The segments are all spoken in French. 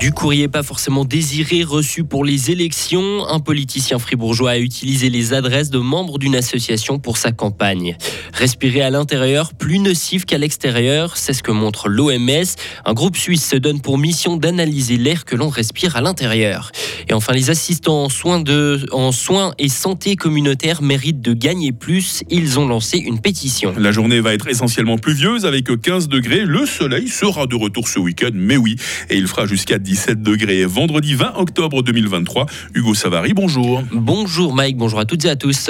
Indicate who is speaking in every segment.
Speaker 1: Du courrier pas forcément désiré reçu pour les élections, un politicien fribourgeois a utilisé les adresses de membres d'une association pour sa campagne. Respirer à l'intérieur plus nocif qu'à l'extérieur, c'est ce que montre l'OMS. Un groupe suisse se donne pour mission d'analyser l'air que l'on respire à l'intérieur. Et enfin, les assistants en soins, de, en soins et santé communautaire méritent de gagner plus. Ils ont lancé une pétition.
Speaker 2: La journée va être essentiellement pluvieuse avec 15 degrés. Le soleil sera de retour ce week-end, mais oui, et il fera jusqu'à 17 degrés. Vendredi 20 octobre 2023. Hugo Savary, bonjour.
Speaker 1: Bonjour Mike, bonjour à toutes et à tous.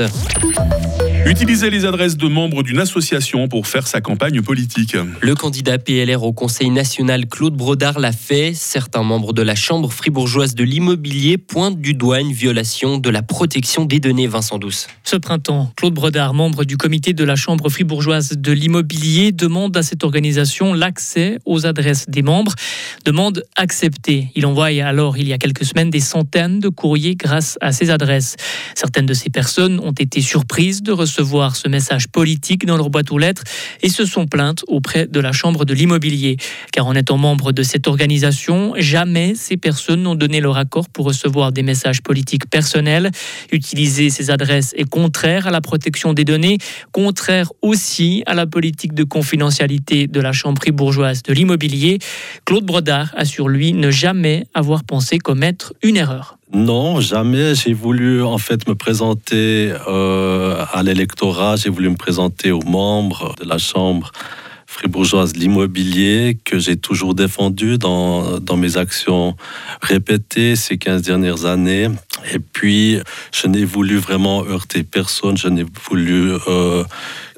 Speaker 2: Utiliser les adresses de membres d'une association pour faire sa campagne politique.
Speaker 1: Le candidat PLR au Conseil national Claude Brodard l'a fait. Certains membres de la Chambre fribourgeoise de l'immobilier pointent du doigt une violation de la protection des données Vincent Douce.
Speaker 3: Ce printemps, Claude Brodard, membre du comité de la Chambre fribourgeoise de l'immobilier, demande à cette organisation l'accès aux adresses des membres. Demande acceptée. Il envoie alors il y a quelques semaines des centaines de courriers grâce à ces adresses. Certaines de ces personnes ont été surprises de recevoir recevoir ce message politique dans leur boîte aux lettres et se sont plaintes auprès de la Chambre de l'immobilier. Car en étant membre de cette organisation, jamais ces personnes n'ont donné leur accord pour recevoir des messages politiques personnels. Utiliser ces adresses est contraire à la protection des données, contraire aussi à la politique de confidentialité de la Chambre bourgeoise de l'immobilier. Claude Brodard assure lui ne jamais avoir pensé commettre une erreur.
Speaker 4: Non, jamais. J'ai voulu en fait me présenter euh, à l'électorat, j'ai voulu me présenter aux membres de la Chambre fribourgeoise de l'immobilier que j'ai toujours défendu dans, dans mes actions répétées ces 15 dernières années. Et puis, je n'ai voulu vraiment heurter personne, je n'ai voulu euh,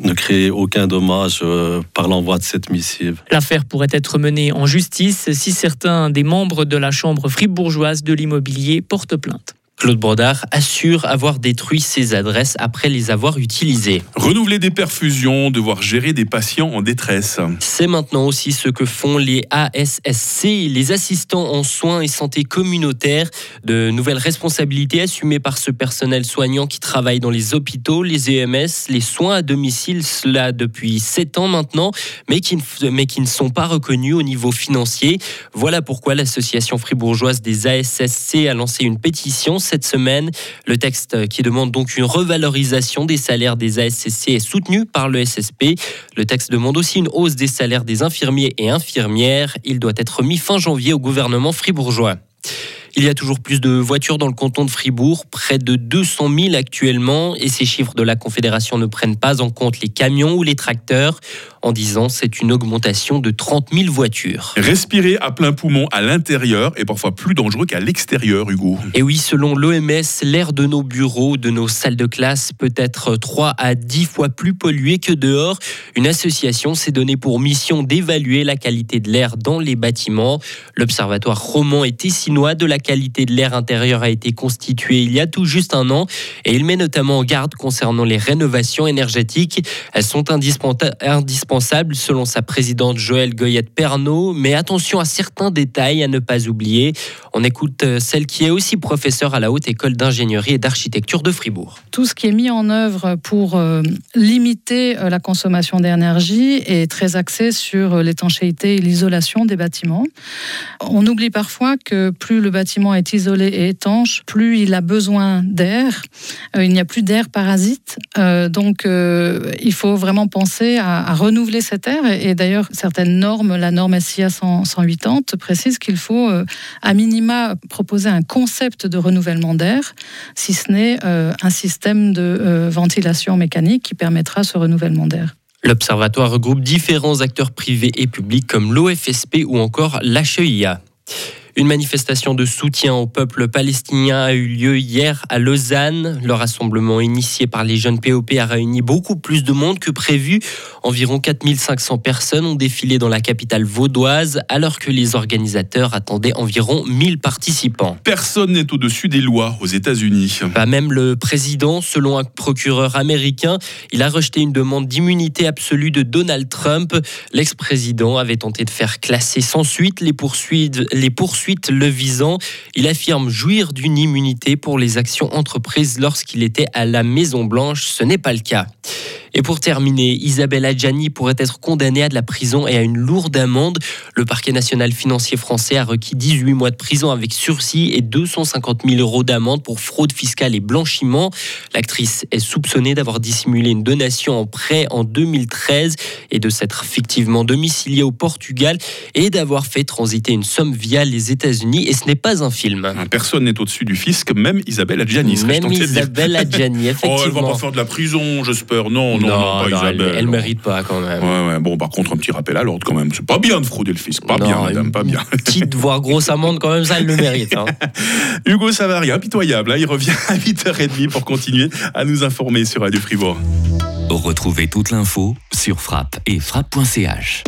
Speaker 4: ne créer aucun dommage euh, par l'envoi de cette missive.
Speaker 3: L'affaire pourrait être menée en justice si certains des membres de la Chambre fribourgeoise de l'immobilier portent plainte.
Speaker 1: Claude Brodard assure avoir détruit ses adresses après les avoir utilisées.
Speaker 2: Renouveler des perfusions, devoir gérer des patients en détresse.
Speaker 1: C'est maintenant aussi ce que font les ASSC, les assistants en soins et santé communautaire. De nouvelles responsabilités assumées par ce personnel soignant qui travaille dans les hôpitaux, les EMS, les soins à domicile, cela depuis 7 ans maintenant, mais qui, mais qui ne sont pas reconnus au niveau financier. Voilà pourquoi l'association fribourgeoise des ASSC a lancé une pétition cette semaine. Le texte qui demande donc une revalorisation des salaires des ASCC est soutenu par le SSP. Le texte demande aussi une hausse des salaires des infirmiers et infirmières. Il doit être mis fin janvier au gouvernement fribourgeois. Il y a toujours plus de voitures dans le canton de Fribourg, près de 200 000 actuellement, et ces chiffres de la Confédération ne prennent pas en compte les camions ou les tracteurs. En 10 ans, c'est une augmentation de 30 000 voitures.
Speaker 2: Respirer à plein poumon à l'intérieur est parfois plus dangereux qu'à l'extérieur, Hugo.
Speaker 1: Et oui, selon l'OMS, l'air de nos bureaux, de nos salles de classe peut être 3 à 10 fois plus pollué que dehors. Une association s'est donnée pour mission d'évaluer la qualité de l'air dans les bâtiments. L'Observatoire roman et tessinois de la qualité de l'air intérieur a été constitué il y a tout juste un an et il met notamment en garde concernant les rénovations énergétiques. Elles sont indispensables selon sa présidente Joëlle Goyette Pernaud, mais attention à certains détails à ne pas oublier. On écoute euh, celle qui est aussi professeure à la Haute École d'ingénierie et d'architecture de Fribourg.
Speaker 5: Tout ce qui est mis en œuvre pour euh, limiter euh, la consommation d'énergie est très axé sur l'étanchéité et l'isolation des bâtiments. On oublie parfois que plus le bâtiment est isolé et étanche, plus il a besoin d'air. Euh, il n'y a plus d'air parasite. Euh, donc, euh, il faut vraiment penser à, renouveler cet air. Et, d'ailleurs, certaines normes, la norme SIA 180, précise qu'il faut, à minima, proposer un concept de renouvellement d'air, si ce n'est un système de ventilation mécanique qui permettra ce renouvellement d'air.
Speaker 1: L'Observatoire regroupe différents acteurs privés et publics comme l'OFSP ou encore l'HEIA. Une manifestation de soutien au peuple palestinien a eu lieu hier à Lausanne. Le rassemblement initié par les jeunes POP a réuni beaucoup plus de monde que prévu. Environ 4500 personnes ont défilé dans la capitale vaudoise alors que les organisateurs attendaient environ 1000 participants.
Speaker 2: Personne n'est au-dessus des lois aux États-Unis.
Speaker 1: Pas même le président, selon un procureur américain, il a rejeté une demande d'immunité absolue de Donald Trump. L'ex-président avait tenté de faire classer sans suite les poursuites, les poursuites suite le visant. Il affirme jouir d'une immunité pour les actions entreprises lorsqu'il était à la Maison-Blanche. Ce n'est pas le cas. Et pour terminer, Isabelle Adjani pourrait être condamnée à de la prison et à une lourde amende. Le parquet national financier français a requis 18 mois de prison avec sursis et 250 000 euros d'amende pour fraude fiscale et blanchiment. L'actrice est soupçonnée d'avoir dissimulé une donation en prêt en 2013 et de s'être fictivement domiciliée au Portugal et d'avoir fait transiter une somme via les États-Unis. Et ce n'est pas un film.
Speaker 2: Personne n'est au-dessus du fisc, même Isabelle Adjani.
Speaker 1: Même. Isabelle Adjani,
Speaker 2: Oh,
Speaker 1: effectivement.
Speaker 2: elle va pas faire de la prison, j'espère. Non, non, non, pas
Speaker 1: elle,
Speaker 2: Isabelle.
Speaker 1: elle
Speaker 2: non.
Speaker 1: mérite pas quand même.
Speaker 2: Ouais, ouais. Bon, par contre, un petit rappel à l'ordre quand même. C'est pas bien de frauder le fisc. Pas
Speaker 1: Non,
Speaker 2: bien, madame, pas bien.
Speaker 1: Petite voire grosse amende quand même, ça elle le mérite. hein.
Speaker 2: Hugo Savary, impitoyable. hein, il revient à 8h30 pour continuer à nous informer sur Radio Fribourg.
Speaker 6: Retrouvez toute l'info sur frappe et frappe.ch.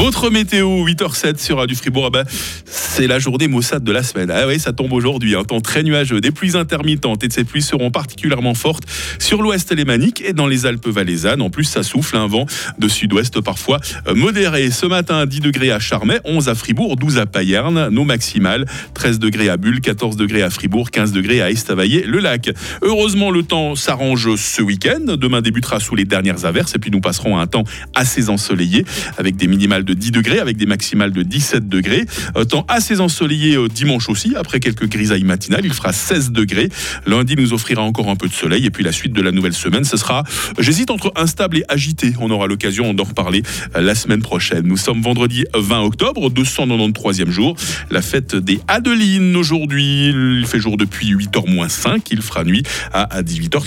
Speaker 2: Votre météo, 8h07 sur Radio Fribourg. Ah ben, c'est la journée maussade de la semaine. Ah oui, ça tombe aujourd'hui. Un temps très nuageux, des pluies intermittentes et de ces pluies seront particulièrement fortes sur l'ouest lémanique et dans les Alpes valaisannes. En plus, ça souffle un vent de sud-ouest parfois euh, modéré. Ce matin, 10 degrés à Charmey, 11 à Fribourg, 12 à Payerne. Nos maximales, 13 degrés à Bulle, 14 degrés à Fribourg, 15 degrés à Estavayer-le-Lac. Heureusement, le temps s'arrange ce week-end. Demain débutera sous les dernières averses et puis nous passerons à un temps assez ensoleillé avec des minimales de 10 degrés, avec des maximales de 17 degrés. Euh, temps assez ensoleillé euh, dimanche aussi, après quelques grisailles matinales. Il fera 16 degrés. Lundi nous offrira encore un peu de soleil et puis la suite de la nouvelle semaine, ce sera, j'hésite entre instable et agité. On aura l'occasion d'en reparler euh, la semaine prochaine. Nous sommes vendredi 20 octobre, 293e jour, la fête des Adelines aujourd'hui. Il fait jour depuis 8h moins 5, il fera nuit à 18h30.